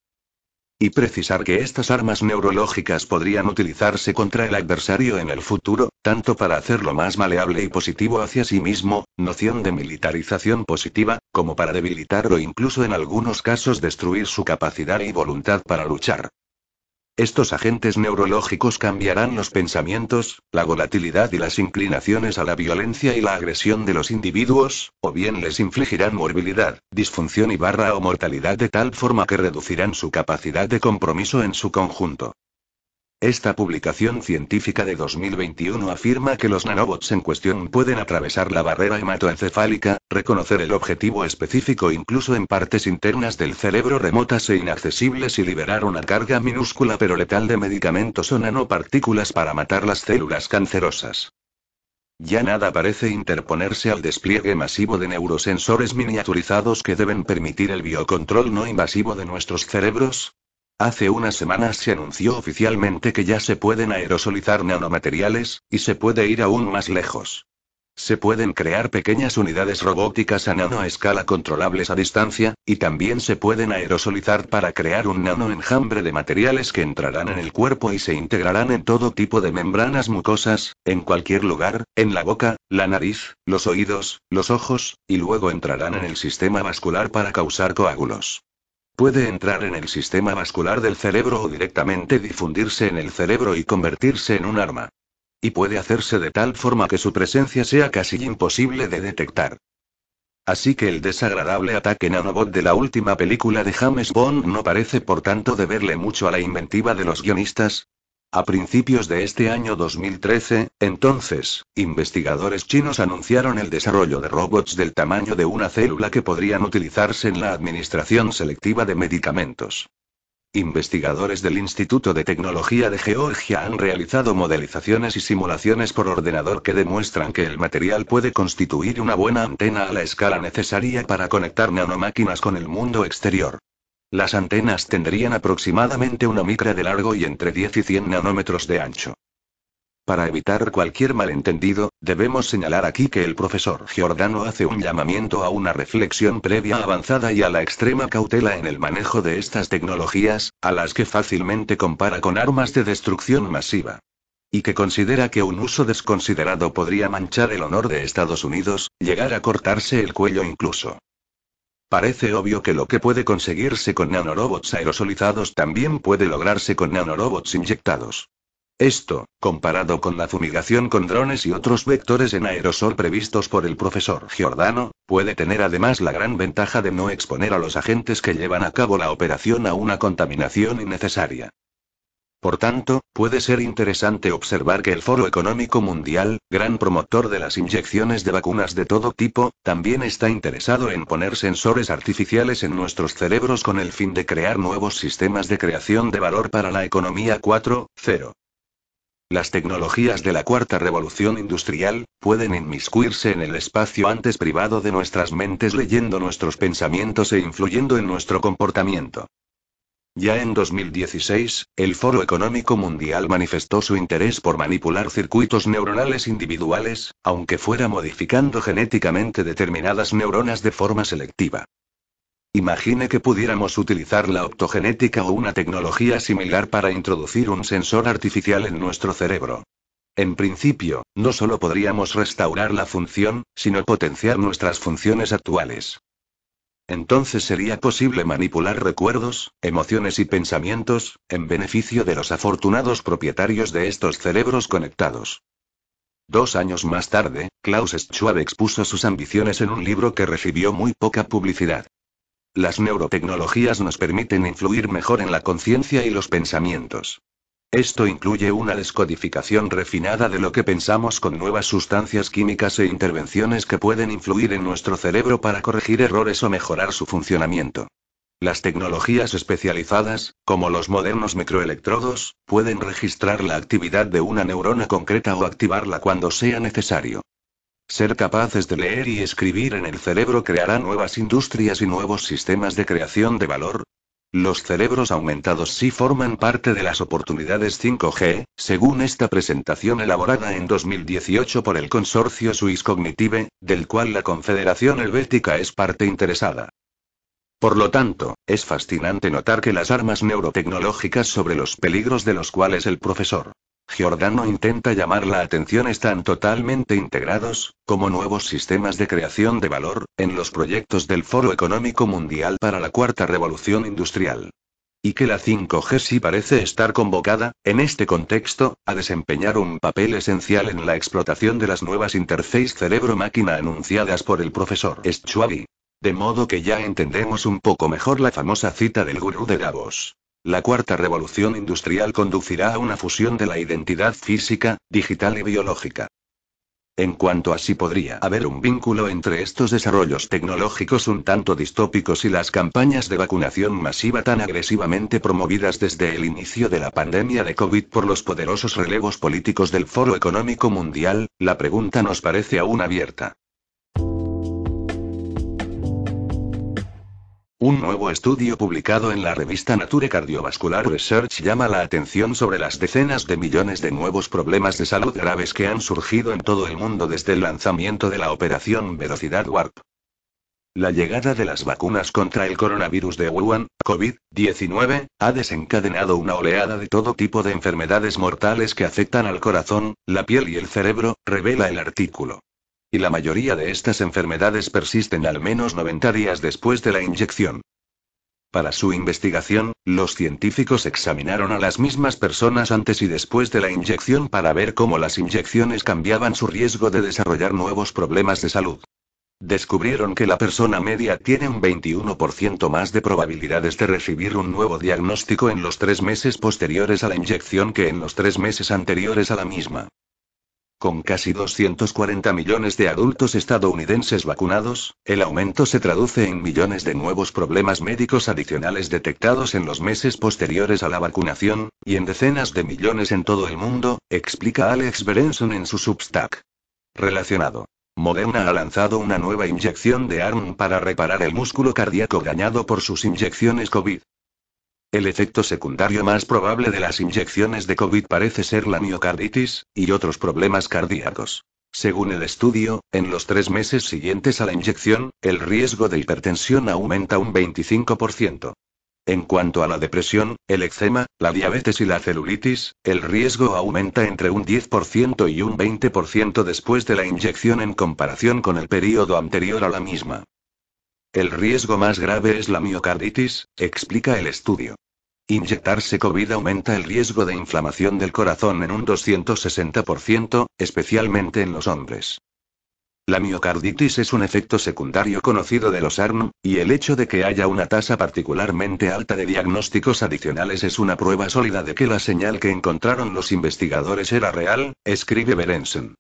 Y precisar que estas armas neurológicas podrían utilizarse contra el adversario en el futuro, tanto para hacerlo más maleable y positivo hacia sí mismo, noción de militarización positiva, como para debilitar o incluso en algunos casos destruir su capacidad y voluntad para luchar. Estos agentes neurológicos cambiarán los pensamientos, la volatilidad y las inclinaciones a la violencia y la agresión de los individuos, o bien les infligirán morbilidad, disfunción y barra o mortalidad de tal forma que reducirán su capacidad de compromiso en su conjunto. Esta publicación científica de 2021 afirma que los nanobots en cuestión pueden atravesar la barrera hematoencefálica, reconocer el objetivo específico incluso en partes internas del cerebro remotas e inaccesibles y liberar una carga minúscula pero letal de medicamentos o nanopartículas para matar las células cancerosas. Ya nada parece interponerse al despliegue masivo de neurosensores miniaturizados que deben permitir el biocontrol no invasivo de nuestros cerebros, Hace unas semanas se anunció oficialmente que ya se pueden aerosolizar nanomateriales, y se puede ir aún más lejos. Se pueden crear pequeñas unidades robóticas a nanoescala controlables a distancia, y también se pueden aerosolizar para crear un nanoenjambre de materiales que entrarán en el cuerpo y se integrarán en todo tipo de membranas mucosas, en cualquier lugar, en la boca, la nariz, los oídos, los ojos, y luego entrarán en el sistema vascular para causar coágulos. Puede entrar en el sistema vascular del cerebro o directamente difundirse en el cerebro y convertirse en un arma. Y puede hacerse de tal forma que su presencia sea casi imposible de detectar. Así que el desagradable ataque nanobot de la última película de James Bond no parece por tanto deberle mucho a la inventiva de los guionistas. A principios de este año 2013, entonces, investigadores chinos anunciaron el desarrollo de robots del tamaño de una célula que podrían utilizarse en la administración selectiva de medicamentos. Investigadores del Instituto de Tecnología de Georgia han realizado modelizaciones y simulaciones por ordenador que demuestran que el material puede constituir una buena antena a la escala necesaria para conectar nanomáquinas con el mundo exterior. Las antenas tendrían aproximadamente una micra de largo y entre 10 y 100 nanómetros de ancho. Para evitar cualquier malentendido, debemos señalar aquí que el profesor Giordano hace un llamamiento a una reflexión previa avanzada y a la extrema cautela en el manejo de estas tecnologías, a las que fácilmente compara con armas de destrucción masiva. Y que considera que un uso desconsiderado podría manchar el honor de Estados Unidos, llegar a cortarse el cuello incluso. Parece obvio que lo que puede conseguirse con nanorobots aerosolizados también puede lograrse con nanorobots inyectados. Esto, comparado con la fumigación con drones y otros vectores en aerosol previstos por el profesor Giordano, puede tener además la gran ventaja de no exponer a los agentes que llevan a cabo la operación a una contaminación innecesaria. Por tanto, puede ser interesante observar que el Foro Económico Mundial, gran promotor de las inyecciones de vacunas de todo tipo, también está interesado en poner sensores artificiales en nuestros cerebros con el fin de crear nuevos sistemas de creación de valor para la economía 4.0. Las tecnologías de la cuarta revolución industrial, pueden inmiscuirse en el espacio antes privado de nuestras mentes leyendo nuestros pensamientos e influyendo en nuestro comportamiento. Ya en 2016, el Foro Económico Mundial manifestó su interés por manipular circuitos neuronales individuales, aunque fuera modificando genéticamente determinadas neuronas de forma selectiva. Imagine que pudiéramos utilizar la optogenética o una tecnología similar para introducir un sensor artificial en nuestro cerebro. En principio, no solo podríamos restaurar la función, sino potenciar nuestras funciones actuales. Entonces sería posible manipular recuerdos, emociones y pensamientos, en beneficio de los afortunados propietarios de estos cerebros conectados. Dos años más tarde, Klaus Schwab expuso sus ambiciones en un libro que recibió muy poca publicidad. Las neurotecnologías nos permiten influir mejor en la conciencia y los pensamientos. Esto incluye una descodificación refinada de lo que pensamos con nuevas sustancias químicas e intervenciones que pueden influir en nuestro cerebro para corregir errores o mejorar su funcionamiento. Las tecnologías especializadas, como los modernos microelectrodos, pueden registrar la actividad de una neurona concreta o activarla cuando sea necesario. Ser capaces de leer y escribir en el cerebro creará nuevas industrias y nuevos sistemas de creación de valor. Los cerebros aumentados sí forman parte de las oportunidades 5G, según esta presentación elaborada en 2018 por el consorcio Swiss Cognitive, del cual la Confederación Helvética es parte interesada. Por lo tanto, es fascinante notar que las armas neurotecnológicas sobre los peligros de los cuales el profesor Giordano intenta llamar la atención están totalmente integrados, como nuevos sistemas de creación de valor, en los proyectos del Foro Económico Mundial para la Cuarta Revolución Industrial. Y que la 5G sí parece estar convocada, en este contexto, a desempeñar un papel esencial en la explotación de las nuevas interfaces cerebro-máquina anunciadas por el profesor Schwabi. De modo que ya entendemos un poco mejor la famosa cita del gurú de Davos. La cuarta revolución industrial conducirá a una fusión de la identidad física, digital y biológica. En cuanto a si podría haber un vínculo entre estos desarrollos tecnológicos un tanto distópicos y las campañas de vacunación masiva tan agresivamente promovidas desde el inicio de la pandemia de COVID por los poderosos relevos políticos del Foro Económico Mundial, la pregunta nos parece aún abierta. Un nuevo estudio publicado en la revista Nature Cardiovascular Research llama la atención sobre las decenas de millones de nuevos problemas de salud graves que han surgido en todo el mundo desde el lanzamiento de la operación Velocidad Warp. La llegada de las vacunas contra el coronavirus de Wuhan, COVID-19, ha desencadenado una oleada de todo tipo de enfermedades mortales que afectan al corazón, la piel y el cerebro, revela el artículo. Y la mayoría de estas enfermedades persisten al menos 90 días después de la inyección. Para su investigación, los científicos examinaron a las mismas personas antes y después de la inyección para ver cómo las inyecciones cambiaban su riesgo de desarrollar nuevos problemas de salud. Descubrieron que la persona media tiene un 21% más de probabilidades de recibir un nuevo diagnóstico en los tres meses posteriores a la inyección que en los tres meses anteriores a la misma. Con casi 240 millones de adultos estadounidenses vacunados, el aumento se traduce en millones de nuevos problemas médicos adicionales detectados en los meses posteriores a la vacunación, y en decenas de millones en todo el mundo, explica Alex Berenson en su Substack. Relacionado. Moderna ha lanzado una nueva inyección de ARM para reparar el músculo cardíaco dañado por sus inyecciones COVID. El efecto secundario más probable de las inyecciones de COVID parece ser la miocarditis, y otros problemas cardíacos. Según el estudio, en los tres meses siguientes a la inyección, el riesgo de hipertensión aumenta un 25%. En cuanto a la depresión, el eczema, la diabetes y la celulitis, el riesgo aumenta entre un 10% y un 20% después de la inyección en comparación con el periodo anterior a la misma. El riesgo más grave es la miocarditis, explica el estudio. Inyectarse COVID aumenta el riesgo de inflamación del corazón en un 260%, especialmente en los hombres. La miocarditis es un efecto secundario conocido de los ARN, y el hecho de que haya una tasa particularmente alta de diagnósticos adicionales es una prueba sólida de que la señal que encontraron los investigadores era real, escribe Berenson.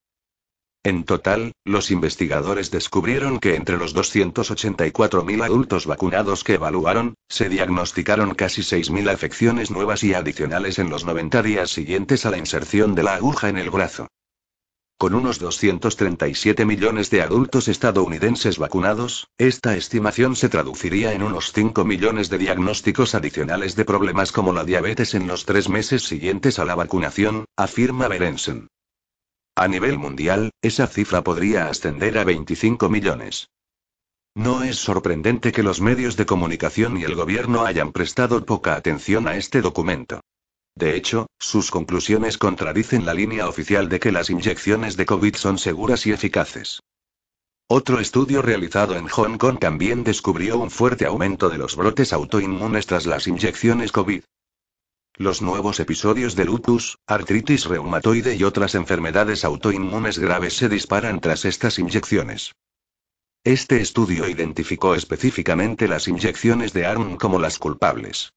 En total, los investigadores descubrieron que entre los 284.000 adultos vacunados que evaluaron, se diagnosticaron casi 6.000 afecciones nuevas y adicionales en los 90 días siguientes a la inserción de la aguja en el brazo. Con unos 237 millones de adultos estadounidenses vacunados, esta estimación se traduciría en unos 5 millones de diagnósticos adicionales de problemas como la diabetes en los tres meses siguientes a la vacunación, afirma Berenson. A nivel mundial, esa cifra podría ascender a 25 millones. No es sorprendente que los medios de comunicación y el gobierno hayan prestado poca atención a este documento. De hecho, sus conclusiones contradicen la línea oficial de que las inyecciones de COVID son seguras y eficaces. Otro estudio realizado en Hong Kong también descubrió un fuerte aumento de los brotes autoinmunes tras las inyecciones COVID. Los nuevos episodios de lupus, artritis reumatoide y otras enfermedades autoinmunes graves se disparan tras estas inyecciones. Este estudio identificó específicamente las inyecciones de ARM como las culpables.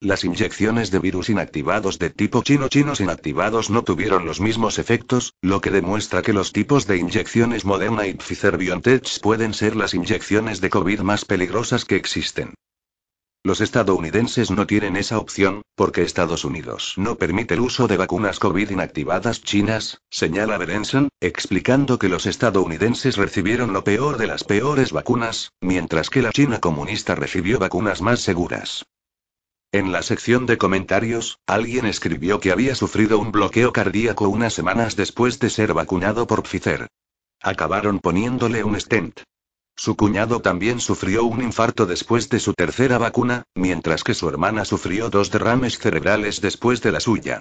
Las inyecciones de virus inactivados de tipo chino-chinos inactivados no tuvieron los mismos efectos, lo que demuestra que los tipos de inyecciones Moderna y Pfizer-BioNTech pueden ser las inyecciones de COVID más peligrosas que existen. Los estadounidenses no tienen esa opción, porque Estados Unidos no permite el uso de vacunas COVID inactivadas chinas, señala Berenson, explicando que los estadounidenses recibieron lo peor de las peores vacunas, mientras que la China comunista recibió vacunas más seguras. En la sección de comentarios, alguien escribió que había sufrido un bloqueo cardíaco unas semanas después de ser vacunado por Pfizer. Acabaron poniéndole un stent. Su cuñado también sufrió un infarto después de su tercera vacuna, mientras que su hermana sufrió dos derrames cerebrales después de la suya.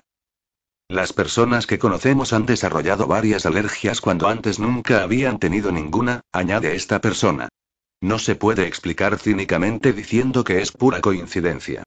Las personas que conocemos han desarrollado varias alergias cuando antes nunca habían tenido ninguna, añade esta persona. No se puede explicar cínicamente diciendo que es pura coincidencia.